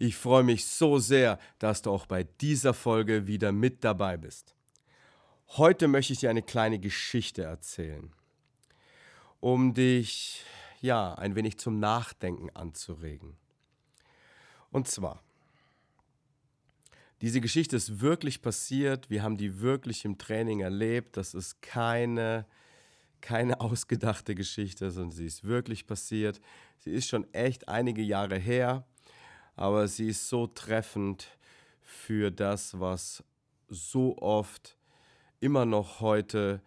Ich freue mich so sehr, dass du auch bei dieser Folge wieder mit dabei bist. Heute möchte ich dir eine kleine Geschichte erzählen, um dich ja ein wenig zum Nachdenken anzuregen. Und zwar, diese Geschichte ist wirklich passiert, wir haben die wirklich im Training erlebt, das ist keine keine ausgedachte Geschichte, sondern sie ist wirklich passiert. Sie ist schon echt einige Jahre her, aber sie ist so treffend für das, was so oft immer noch heute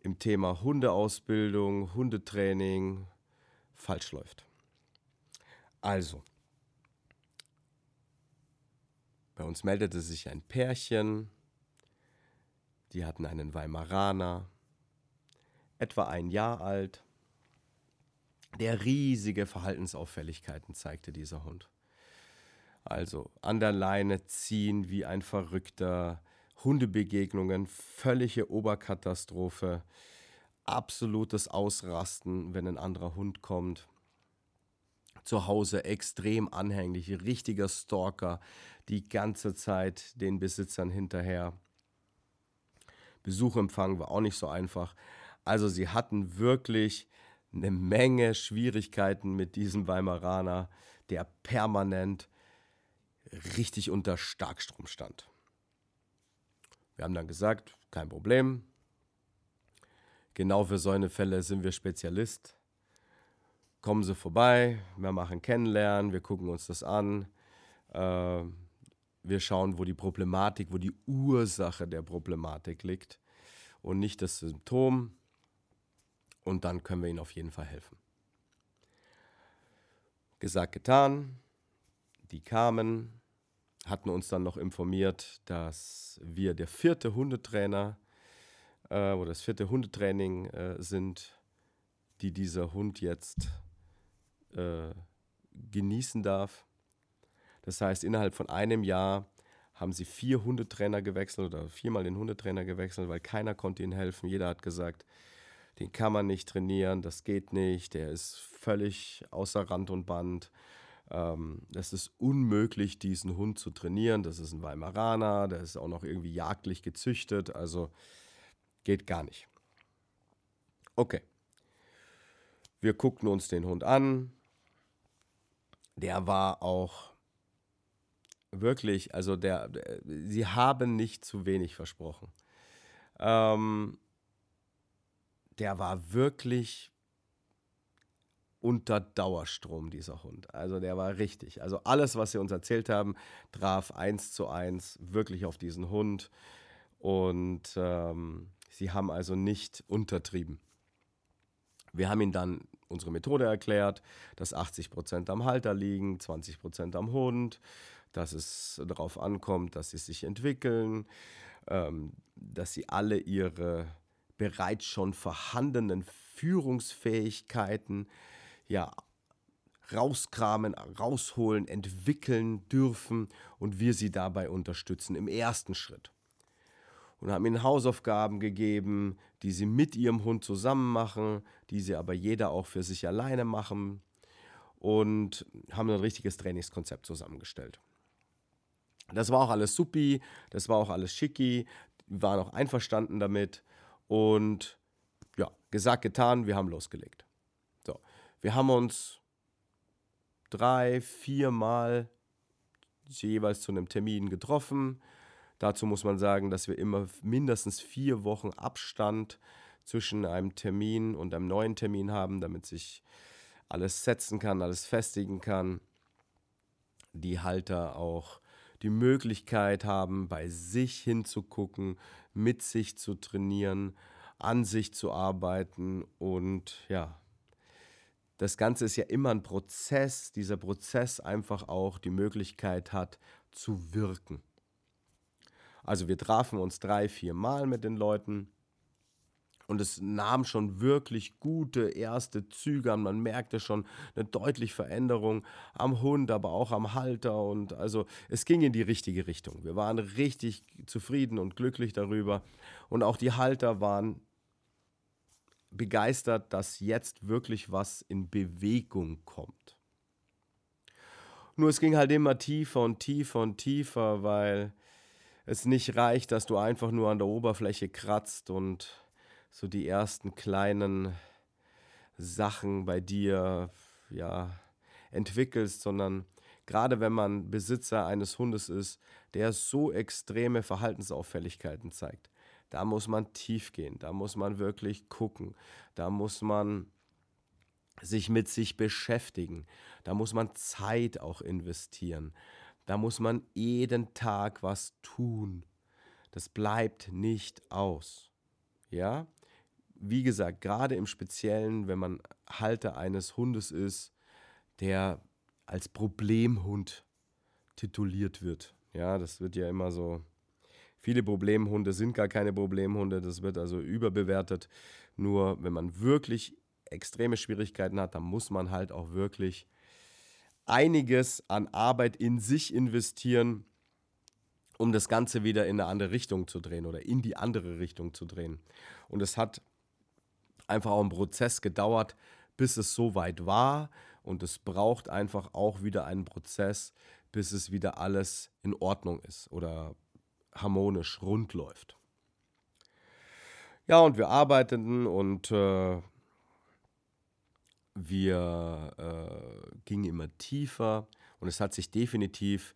im Thema Hundeausbildung, Hundetraining falsch läuft. Also, bei uns meldete sich ein Pärchen, die hatten einen Weimaraner, etwa ein Jahr alt, der riesige Verhaltensauffälligkeiten zeigte, dieser Hund. Also an der Leine ziehen wie ein Verrückter, Hundebegegnungen, völlige Oberkatastrophe, absolutes Ausrasten, wenn ein anderer Hund kommt. Zu Hause extrem anhänglich, richtiger Stalker, die ganze Zeit den Besitzern hinterher. Besuchempfang war auch nicht so einfach. Also sie hatten wirklich eine Menge Schwierigkeiten mit diesem Weimaraner, der permanent richtig unter Starkstrom stand. Wir haben dann gesagt, kein Problem. Genau für solche Fälle sind wir Spezialist. Kommen Sie vorbei, wir machen Kennenlernen, wir gucken uns das an. Äh, wir schauen, wo die Problematik, wo die Ursache der Problematik liegt und nicht das Symptom und dann können wir ihnen auf jeden Fall helfen. Gesagt, getan. Die kamen, hatten uns dann noch informiert, dass wir der vierte Hundetrainer äh, oder das vierte Hundetraining äh, sind, die dieser Hund jetzt äh, genießen darf. Das heißt, innerhalb von einem Jahr haben sie vier Hundetrainer gewechselt oder viermal den Hundetrainer gewechselt, weil keiner konnte ihnen helfen. Jeder hat gesagt, den kann man nicht trainieren, das geht nicht, der ist völlig außer Rand und Band. Ähm, es ist unmöglich, diesen Hund zu trainieren. Das ist ein Weimaraner, der ist auch noch irgendwie jagdlich gezüchtet, also geht gar nicht. Okay. Wir guckten uns den Hund an. Der war auch wirklich, also der, der sie haben nicht zu wenig versprochen. Ähm, der war wirklich unter Dauerstrom, dieser Hund. Also der war richtig. Also alles, was sie uns erzählt haben, traf eins zu eins wirklich auf diesen Hund. Und ähm, sie haben also nicht untertrieben. Wir haben ihnen dann unsere Methode erklärt, dass 80 Prozent am Halter liegen, 20 Prozent am Hund, dass es darauf ankommt, dass sie sich entwickeln, ähm, dass sie alle ihre bereits schon vorhandenen Führungsfähigkeiten ja rauskramen, rausholen, entwickeln dürfen und wir sie dabei unterstützen im ersten Schritt. Und haben ihnen Hausaufgaben gegeben, die sie mit ihrem Hund zusammen machen, die sie aber jeder auch für sich alleine machen und haben ein richtiges Trainingskonzept zusammengestellt. Das war auch alles supi, das war auch alles schicki, waren auch einverstanden damit und ja, gesagt, getan, wir haben losgelegt. Wir haben uns drei, vier Mal jeweils zu einem Termin getroffen. Dazu muss man sagen, dass wir immer mindestens vier Wochen Abstand zwischen einem Termin und einem neuen Termin haben, damit sich alles setzen kann, alles festigen kann. Die Halter auch die Möglichkeit haben, bei sich hinzugucken, mit sich zu trainieren, an sich zu arbeiten und ja, das Ganze ist ja immer ein Prozess, dieser Prozess einfach auch die Möglichkeit hat zu wirken. Also wir trafen uns drei, vier Mal mit den Leuten und es nahm schon wirklich gute erste Züge an. Man merkte schon eine deutliche Veränderung am Hund, aber auch am Halter. Und also es ging in die richtige Richtung. Wir waren richtig zufrieden und glücklich darüber. Und auch die Halter waren begeistert, dass jetzt wirklich was in Bewegung kommt. Nur es ging halt immer tiefer und tiefer und tiefer, weil es nicht reicht, dass du einfach nur an der Oberfläche kratzt und so die ersten kleinen Sachen bei dir ja entwickelst, sondern gerade wenn man Besitzer eines Hundes ist, der so extreme Verhaltensauffälligkeiten zeigt, da muss man tief gehen, da muss man wirklich gucken, da muss man sich mit sich beschäftigen, da muss man Zeit auch investieren, da muss man jeden Tag was tun. Das bleibt nicht aus. Ja? wie gesagt, gerade im Speziellen, wenn man Halter eines Hundes ist, der als Problemhund tituliert wird. Ja, das wird ja immer so. Viele Problemhunde sind gar keine Problemhunde, das wird also überbewertet. Nur wenn man wirklich extreme Schwierigkeiten hat, dann muss man halt auch wirklich einiges an Arbeit in sich investieren, um das Ganze wieder in eine andere Richtung zu drehen oder in die andere Richtung zu drehen. Und es hat einfach auch ein Prozess gedauert, bis es so weit war. Und es braucht einfach auch wieder einen Prozess, bis es wieder alles in Ordnung ist oder harmonisch rund läuft. Ja, und wir arbeiteten und äh, wir äh, gingen immer tiefer und es hat sich definitiv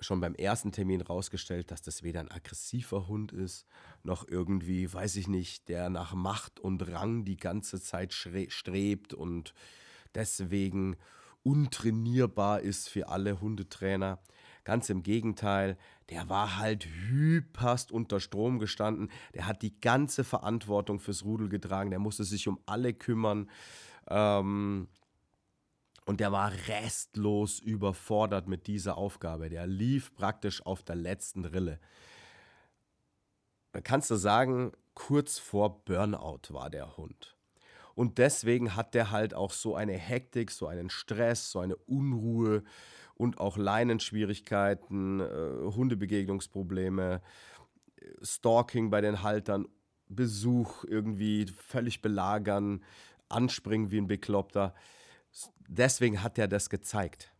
schon beim ersten Termin rausgestellt, dass das weder ein aggressiver Hund ist, noch irgendwie, weiß ich nicht, der nach Macht und Rang die ganze Zeit strebt und deswegen untrainierbar ist für alle Hundetrainer. Ganz im Gegenteil, der war halt hyperst unter Strom gestanden. Der hat die ganze Verantwortung fürs Rudel getragen. Der musste sich um alle kümmern. Ähm, und der war restlos überfordert mit dieser Aufgabe. Der lief praktisch auf der letzten Rille. Da kannst du sagen, kurz vor Burnout war der Hund. Und deswegen hat der halt auch so eine Hektik, so einen Stress, so eine Unruhe und auch Leinenschwierigkeiten, äh, Hundebegegnungsprobleme, Stalking bei den Haltern, Besuch irgendwie völlig belagern, anspringen wie ein Bekloppter deswegen hat er das gezeigt.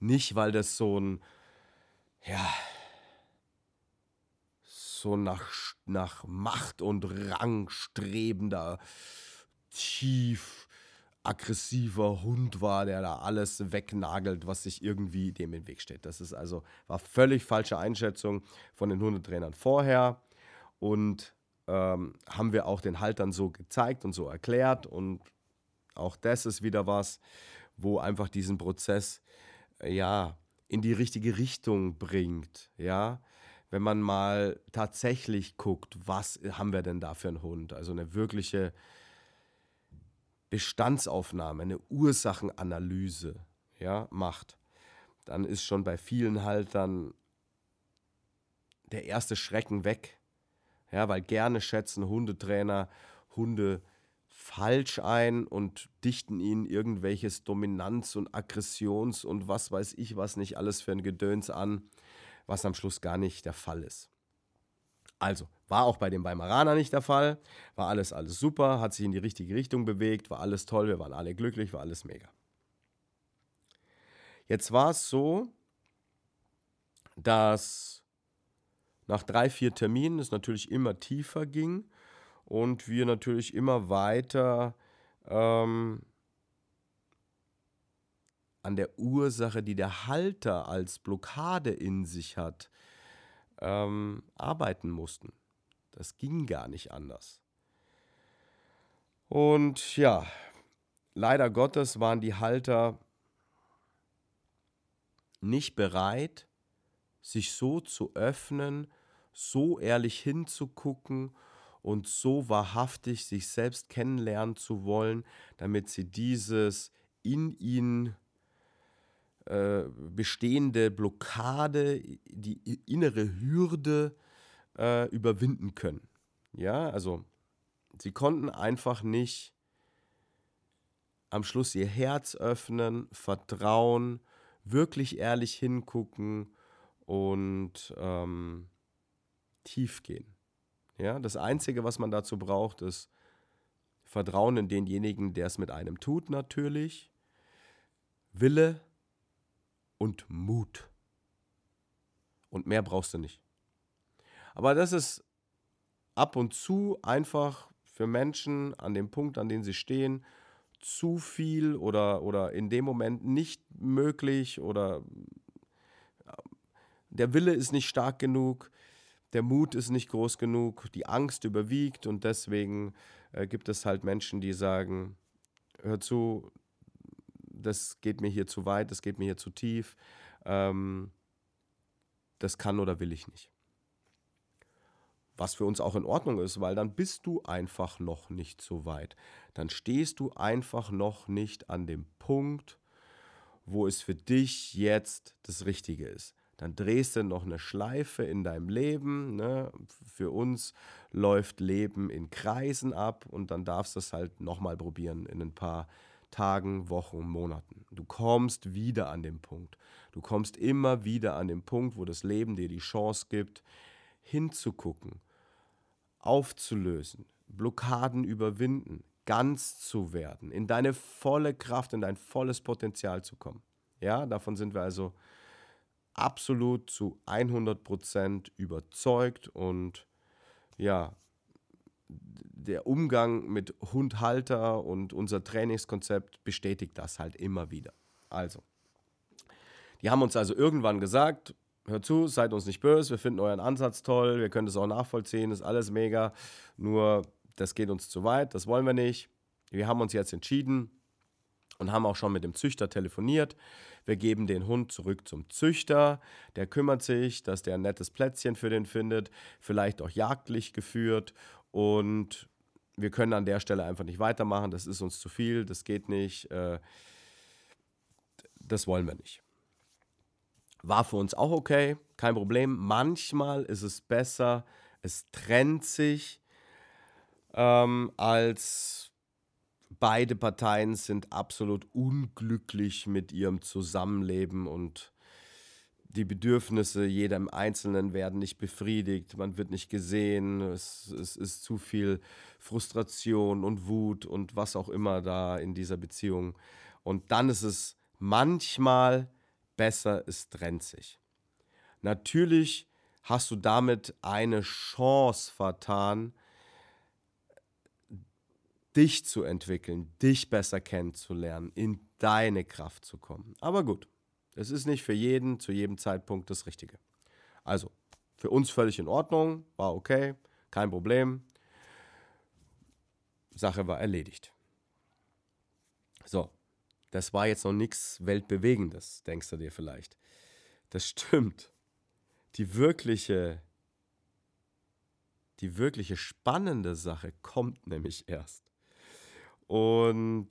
Nicht, weil das so ein, ja, so nach, nach Macht und Rang strebender, tief aggressiver Hund war, der da alles wegnagelt, was sich irgendwie dem im Weg steht. Das ist also, war völlig falsche Einschätzung von den Hundetrainern vorher und ähm, haben wir auch den Haltern so gezeigt und so erklärt und auch das ist wieder was, wo einfach diesen Prozess äh, ja in die richtige Richtung bringt, ja. Wenn man mal tatsächlich guckt, was haben wir denn da für einen Hund? Also eine wirkliche Bestandsaufnahme, eine Ursachenanalyse, ja, macht, dann ist schon bei vielen halt dann der erste Schrecken weg. Ja, weil gerne schätzen Hundetrainer Hunde falsch ein und dichten ihnen irgendwelches Dominanz- und Aggressions- und was weiß ich was nicht alles für ein Gedöns an, was am Schluss gar nicht der Fall ist. Also, war auch bei dem Weimaraner nicht der Fall, war alles, alles super, hat sich in die richtige Richtung bewegt, war alles toll, wir waren alle glücklich, war alles mega. Jetzt war es so, dass nach drei, vier Terminen es natürlich immer tiefer ging und wir natürlich immer weiter ähm, an der Ursache, die der Halter als Blockade in sich hat, ähm, arbeiten mussten. Das ging gar nicht anders. Und ja, leider Gottes waren die Halter nicht bereit, sich so zu öffnen, so ehrlich hinzugucken und so wahrhaftig sich selbst kennenlernen zu wollen, damit sie dieses in ihnen äh, bestehende Blockade, die innere Hürde äh, überwinden können. Ja, also sie konnten einfach nicht am Schluss ihr Herz öffnen, vertrauen, wirklich ehrlich hingucken und ähm, tief gehen. Ja, das Einzige, was man dazu braucht, ist Vertrauen in denjenigen, der es mit einem tut, natürlich. Wille und Mut. Und mehr brauchst du nicht. Aber das ist ab und zu einfach für Menschen an dem Punkt, an dem sie stehen, zu viel oder, oder in dem Moment nicht möglich oder der Wille ist nicht stark genug, der Mut ist nicht groß genug, die Angst überwiegt und deswegen äh, gibt es halt Menschen, die sagen, hör zu, das geht mir hier zu weit, das geht mir hier zu tief, ähm, das kann oder will ich nicht. Was für uns auch in Ordnung ist, weil dann bist du einfach noch nicht so weit. Dann stehst du einfach noch nicht an dem Punkt, wo es für dich jetzt das Richtige ist dann drehst du noch eine Schleife in deinem Leben. Ne? Für uns läuft Leben in Kreisen ab und dann darfst du es halt nochmal probieren in ein paar Tagen, Wochen, Monaten. Du kommst wieder an den Punkt. Du kommst immer wieder an den Punkt, wo das Leben dir die Chance gibt, hinzugucken, aufzulösen, Blockaden überwinden, ganz zu werden, in deine volle Kraft, in dein volles Potenzial zu kommen. Ja, davon sind wir also absolut zu 100% überzeugt und ja, der Umgang mit Hundhalter und unser Trainingskonzept bestätigt das halt immer wieder. Also, die haben uns also irgendwann gesagt, hört zu, seid uns nicht böse, wir finden euren Ansatz toll, wir können das auch nachvollziehen, ist alles mega, nur das geht uns zu weit, das wollen wir nicht. Wir haben uns jetzt entschieden, und haben auch schon mit dem Züchter telefoniert. Wir geben den Hund zurück zum Züchter. Der kümmert sich, dass der ein nettes Plätzchen für den findet, vielleicht auch jagdlich geführt. Und wir können an der Stelle einfach nicht weitermachen. Das ist uns zu viel, das geht nicht. Äh, das wollen wir nicht. War für uns auch okay, kein Problem. Manchmal ist es besser, es trennt sich, ähm, als beide Parteien sind absolut unglücklich mit ihrem Zusammenleben und die Bedürfnisse jedem Einzelnen werden nicht befriedigt, man wird nicht gesehen, es, es, ist zu viel Frustration und Wut und was auch immer da in dieser Beziehung. Und dann ist es manchmal besser, es trennt sich. Natürlich hast du damit eine Chance vertan, dich zu entwickeln, dich besser kennenzulernen, in deine Kraft zu kommen. Aber gut, es ist nicht für jeden zu jedem Zeitpunkt das Richtige. Also, für uns völlig in Ordnung, war okay, kein Problem. Sache war erledigt. So, das war jetzt noch nichts Weltbewegendes, denkst du dir vielleicht. Das stimmt. Die wirkliche, die wirkliche spannende Sache kommt nämlich erst. Und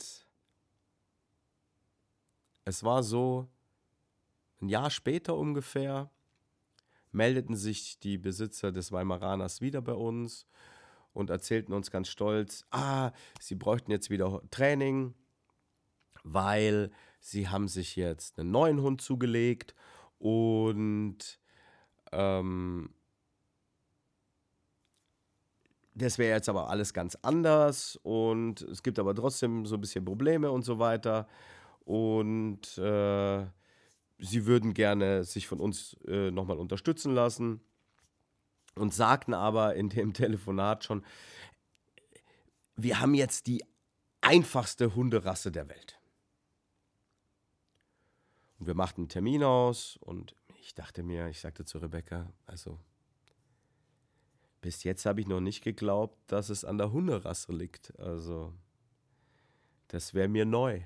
es war so, ein Jahr später ungefähr meldeten sich die Besitzer des Weimaraners wieder bei uns und erzählten uns ganz stolz, ah, sie bräuchten jetzt wieder Training, weil sie haben sich jetzt einen neuen Hund zugelegt und ähm, das wäre jetzt aber alles ganz anders und es gibt aber trotzdem so ein bisschen Probleme und so weiter. Und äh, sie würden gerne sich von uns äh, nochmal unterstützen lassen und sagten aber in dem Telefonat schon, wir haben jetzt die einfachste Hunderasse der Welt. Und wir machten einen Termin aus und ich dachte mir, ich sagte zu Rebecca, also bis jetzt habe ich noch nicht geglaubt, dass es an der Hunderasse liegt. Also, das wäre mir neu.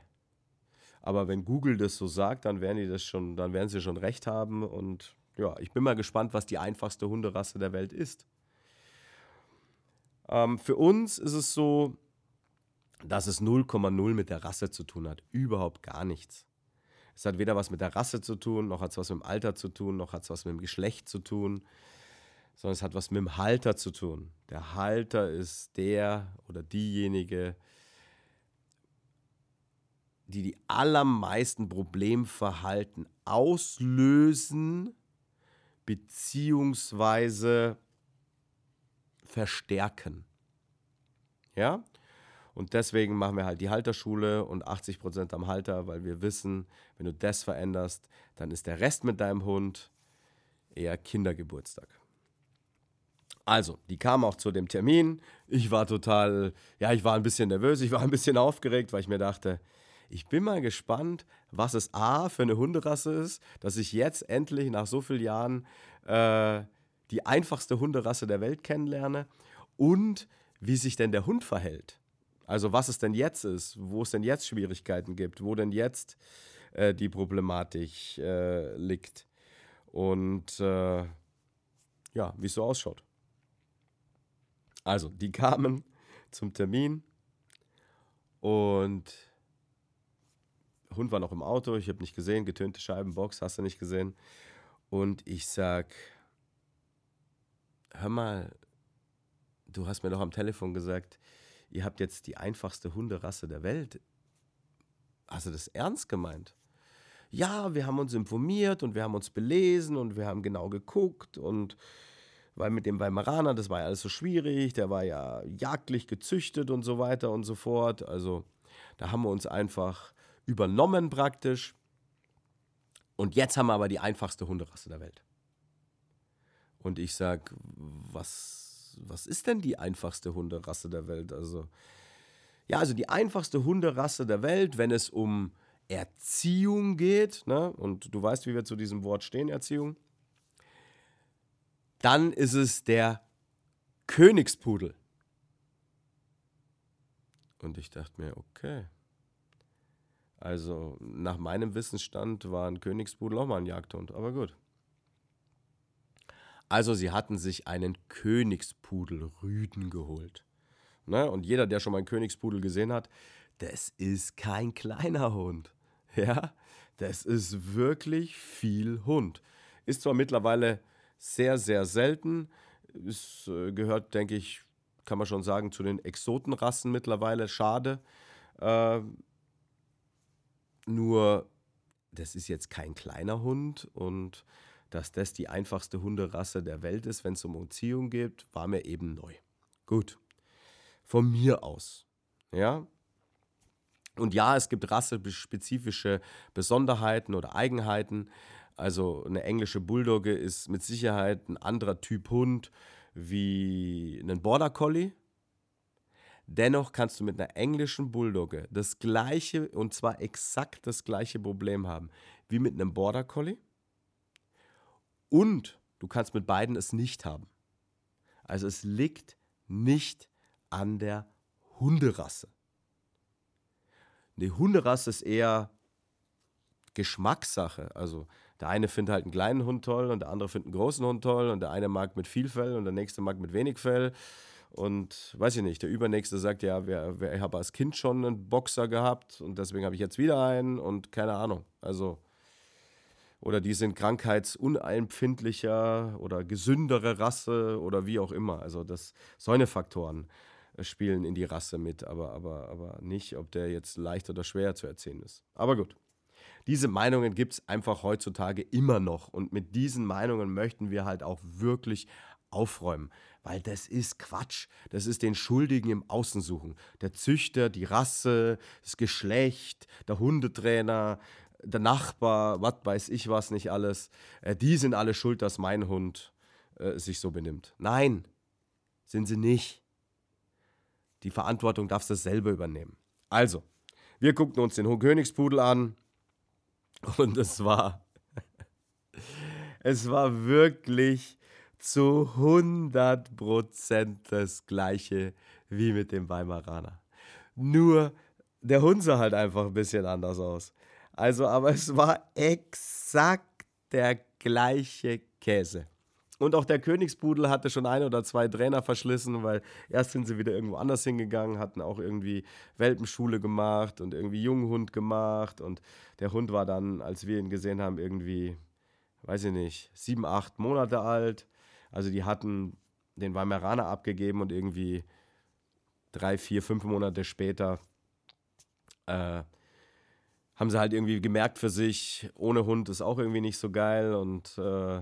Aber wenn Google das so sagt, dann werden die das schon, dann werden sie schon recht haben. Und ja, ich bin mal gespannt, was die einfachste Hunderasse der Welt ist. Ähm, für uns ist es so, dass es 0,0 mit der Rasse zu tun hat. Überhaupt gar nichts. Es hat weder was mit der Rasse zu tun, noch hat es was mit dem Alter zu tun, noch hat es was mit dem Geschlecht zu tun sondern es hat was mit dem Halter zu tun. Der Halter ist der oder diejenige, die die allermeisten Problemverhalten auslösen beziehungsweise verstärken. Ja? Und deswegen machen wir halt die Halterschule und 80% am Halter, weil wir wissen, wenn du das veränderst, dann ist der Rest mit deinem Hund eher Kindergeburtstag. Also, die kam auch zu dem Termin. Ich war total, ja, ich war ein bisschen nervös, ich war ein bisschen aufgeregt, weil ich mir dachte, ich bin mal gespannt, was es A für eine Hunderasse ist, dass ich jetzt endlich nach so vielen Jahren äh, die einfachste Hunderasse der Welt kennenlerne und wie sich denn der Hund verhält. Also was es denn jetzt ist, wo es denn jetzt Schwierigkeiten gibt, wo denn jetzt äh, die Problematik äh, liegt und äh, ja, wie es so ausschaut. Also, die kamen zum Termin und Hund war noch im Auto, ich habe nicht gesehen, getönte Scheibenbox, hast du nicht gesehen. Und ich sag, hör mal, du hast mir doch am Telefon gesagt, ihr habt jetzt die einfachste Hunderasse der Welt. Hast du das ernst gemeint? Ja, wir haben uns informiert und wir haben uns belesen und wir haben genau geguckt und weil mit dem Weimaraner, das war ja alles so schwierig, der war ja jagdlich gezüchtet und so weiter und so fort. Also da haben wir uns einfach übernommen praktisch. Und jetzt haben wir aber die einfachste Hunderasse der Welt. Und ich sage, was, was ist denn die einfachste Hunderasse der Welt? Also, ja, also die einfachste Hunderasse der Welt, wenn es um Erziehung geht, ne? und du weißt, wie wir zu diesem Wort stehen, Erziehung, dann ist es der Königspudel. Und ich dachte mir, okay, also nach meinem Wissensstand war ein Königspudel auch mal ein Jagdhund, aber gut. Also sie hatten sich einen Königspudelrüden geholt. Ne? Und jeder, der schon mal einen Königspudel gesehen hat, das ist kein kleiner Hund. Ja, das ist wirklich viel Hund. Ist zwar mittlerweile sehr, sehr selten. Es äh, gehört, denke ich, kann man schon sagen, zu den Exotenrassen mittlerweile. Schade. Äh, nur, das ist jetzt kein kleiner Hund und dass das die einfachste Hunderasse der Welt ist, wenn es um Erziehung geht, war mir eben neu. Gut. Von mir aus. Ja. Und ja, es gibt rassespezifische Besonderheiten oder Eigenheiten. Also eine englische Bulldogge ist mit Sicherheit ein anderer Typ Hund wie ein Border Collie. Dennoch kannst du mit einer englischen Bulldogge das gleiche und zwar exakt das gleiche Problem haben wie mit einem Border Collie. Und du kannst mit beiden es nicht haben. Also es liegt nicht an der Hunderasse. Die Hunderasse ist eher Geschmackssache. Also der eine findet halt einen kleinen Hund toll und der andere findet einen großen Hund toll und der eine mag mit viel Fell und der nächste mag mit wenig Fell. Und weiß ich nicht, der Übernächste sagt, ja, wer, wer, ich habe als Kind schon einen Boxer gehabt und deswegen habe ich jetzt wieder einen und keine Ahnung. Also, oder die sind krankheitsunempfindlicher oder gesündere Rasse oder wie auch immer. Also, das, so eine Faktoren äh, spielen in die Rasse mit, aber, aber, aber nicht, ob der jetzt leicht oder schwer zu erziehen ist. Aber gut. Diese Meinungen gibt es einfach heutzutage immer noch. Und mit diesen Meinungen möchten wir halt auch wirklich aufräumen. Weil das ist Quatsch. Das ist den Schuldigen im Außen suchen. Der Züchter, die Rasse, das Geschlecht, der Hundetrainer, der Nachbar, was weiß ich was nicht alles. Äh, die sind alle schuld, dass mein Hund äh, sich so benimmt. Nein, sind sie nicht. Die Verantwortung darfst du selber übernehmen. Also, wir guckten uns den Königspudel an und es war, es war wirklich zu 100% das gleiche wie mit dem Weimaraner. Nur der Hund sah halt einfach ein bisschen anders aus. Also, aber es war exakt der gleiche Käse. Und auch der Königspudel hatte schon ein oder zwei Trainer verschlissen, weil erst sind sie wieder irgendwo anders hingegangen, hatten auch irgendwie Welpenschule gemacht und irgendwie Junghund gemacht. Und der Hund war dann, als wir ihn gesehen haben, irgendwie, weiß ich nicht, sieben, acht Monate alt. Also die hatten den Weimaraner abgegeben und irgendwie drei, vier, fünf Monate später äh, haben sie halt irgendwie gemerkt für sich, ohne Hund ist auch irgendwie nicht so geil und äh,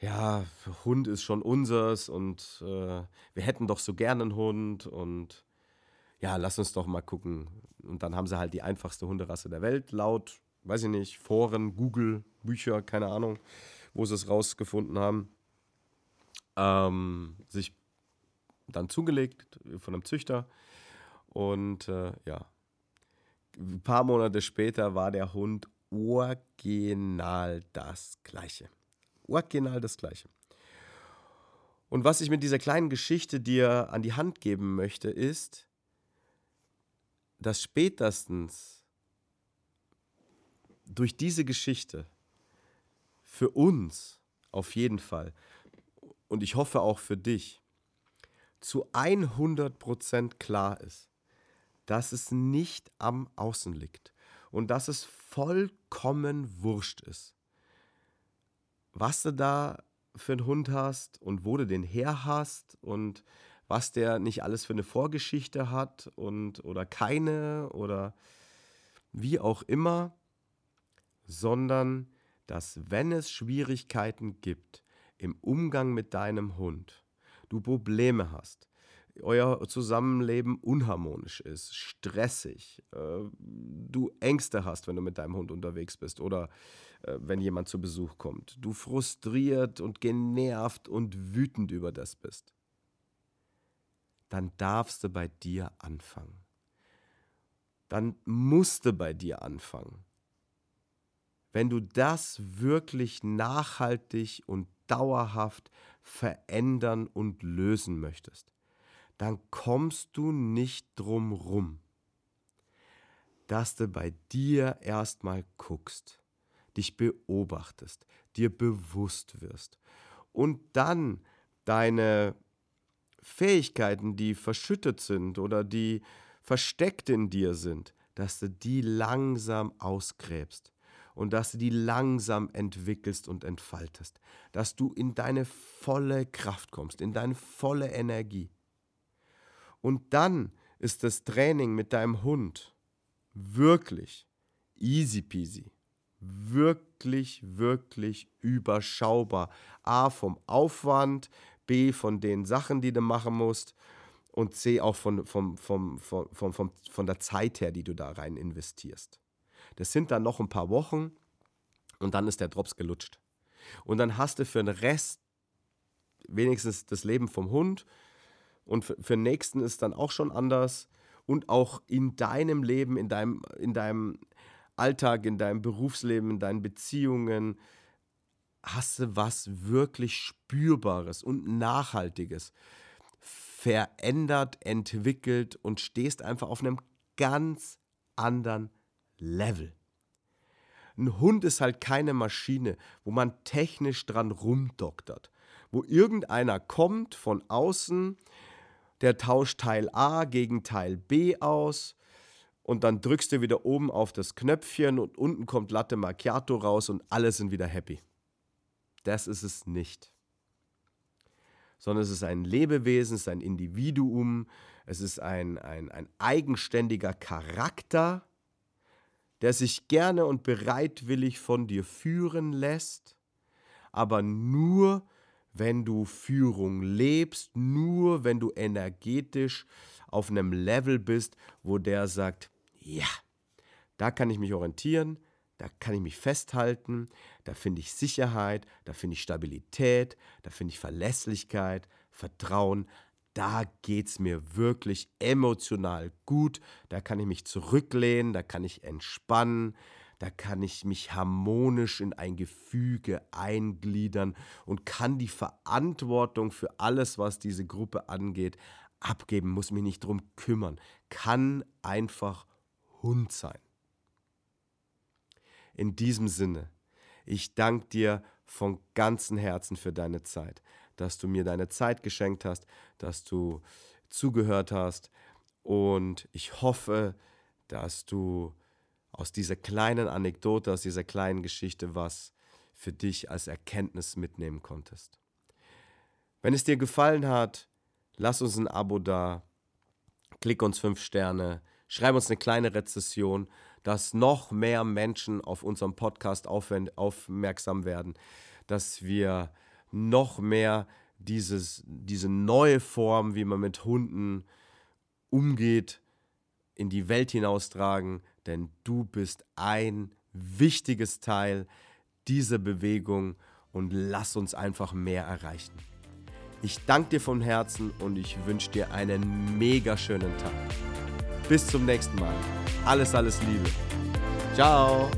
ja, Hund ist schon unseres und äh, wir hätten doch so gerne einen Hund und ja, lass uns doch mal gucken. Und dann haben sie halt die einfachste Hunderasse der Welt, laut, weiß ich nicht, Foren, Google, Bücher, keine Ahnung, wo sie es rausgefunden haben, ähm, sich dann zugelegt von einem Züchter. Und äh, ja, ein paar Monate später war der Hund original das gleiche. Original das gleiche. Und was ich mit dieser kleinen Geschichte dir an die Hand geben möchte, ist, dass spätestens durch diese Geschichte für uns auf jeden Fall und ich hoffe auch für dich zu 100% klar ist, dass es nicht am Außen liegt und dass es vollkommen wurscht ist, was du da für einen Hund hast und wo du den her hast und was der nicht alles für eine Vorgeschichte hat und oder keine oder wie auch immer, sondern dass wenn es Schwierigkeiten gibt im Umgang mit deinem Hund, du Probleme hast, euer Zusammenleben unharmonisch ist, stressig, äh, du Ängste hast, wenn du mit deinem Hund unterwegs bist oder äh, wenn jemand zu Besuch kommt, du frustriert und genervt und wütend über das bist, dann darfst du bei dir anfangen. Dann musst du bei dir anfangen. Wenn du das wirklich nachhaltig und dauerhaft verändern und lösen möchtest, dann kommst du nicht drum rum, dass du bei dir erstmal guckst, dich beobachtest, dir bewusst wirst und dann deine Fähigkeiten, die verschüttet sind oder die versteckt in dir sind, dass du die langsam ausgräbst und dass du die langsam entwickelst und entfaltest, dass du in deine volle Kraft kommst, in deine volle Energie. Und dann ist das Training mit deinem Hund wirklich easy peasy, wirklich, wirklich überschaubar. A vom Aufwand, B von den Sachen, die du machen musst und C auch von, vom, vom, vom, vom, von der Zeit her, die du da rein investierst. Das sind dann noch ein paar Wochen und dann ist der Drops gelutscht. Und dann hast du für den Rest wenigstens das Leben vom Hund und für, für den nächsten ist dann auch schon anders und auch in deinem Leben, in deinem, in deinem Alltag, in deinem Berufsleben, in deinen Beziehungen hast du was wirklich Spürbares und Nachhaltiges verändert, entwickelt und stehst einfach auf einem ganz anderen Level. Ein Hund ist halt keine Maschine, wo man technisch dran rumdoktert, wo irgendeiner kommt von außen, der tauscht Teil A gegen Teil B aus und dann drückst du wieder oben auf das Knöpfchen und unten kommt Latte Macchiato raus und alle sind wieder happy. Das ist es nicht. Sondern es ist ein Lebewesen, es ist ein Individuum, es ist ein, ein, ein eigenständiger Charakter, der sich gerne und bereitwillig von dir führen lässt, aber nur, wenn du Führung lebst, nur wenn du energetisch auf einem Level bist, wo der sagt, ja, da kann ich mich orientieren, da kann ich mich festhalten, da finde ich Sicherheit, da finde ich Stabilität, da finde ich Verlässlichkeit, Vertrauen, da geht es mir wirklich emotional gut, da kann ich mich zurücklehnen, da kann ich entspannen, da kann ich mich harmonisch in ein Gefüge eingliedern und kann die Verantwortung für alles, was diese Gruppe angeht, abgeben, muss mich nicht drum kümmern, kann einfach Hund sein. In diesem Sinne, ich danke dir von ganzem Herzen für deine Zeit dass du mir deine Zeit geschenkt hast, dass du zugehört hast. Und ich hoffe, dass du aus dieser kleinen Anekdote, aus dieser kleinen Geschichte was für dich als Erkenntnis mitnehmen konntest. Wenn es dir gefallen hat, lass uns ein Abo da, klick uns fünf Sterne, schreib uns eine kleine Rezession, dass noch mehr Menschen auf unserem Podcast aufmerksam werden, dass wir noch mehr dieses, diese neue Form, wie man mit Hunden umgeht, in die Welt hinaustragen, denn du bist ein wichtiges Teil dieser Bewegung und lass uns einfach mehr erreichen. Ich danke dir von Herzen und ich wünsche dir einen mega schönen Tag. Bis zum nächsten Mal. Alles, alles Liebe. Ciao.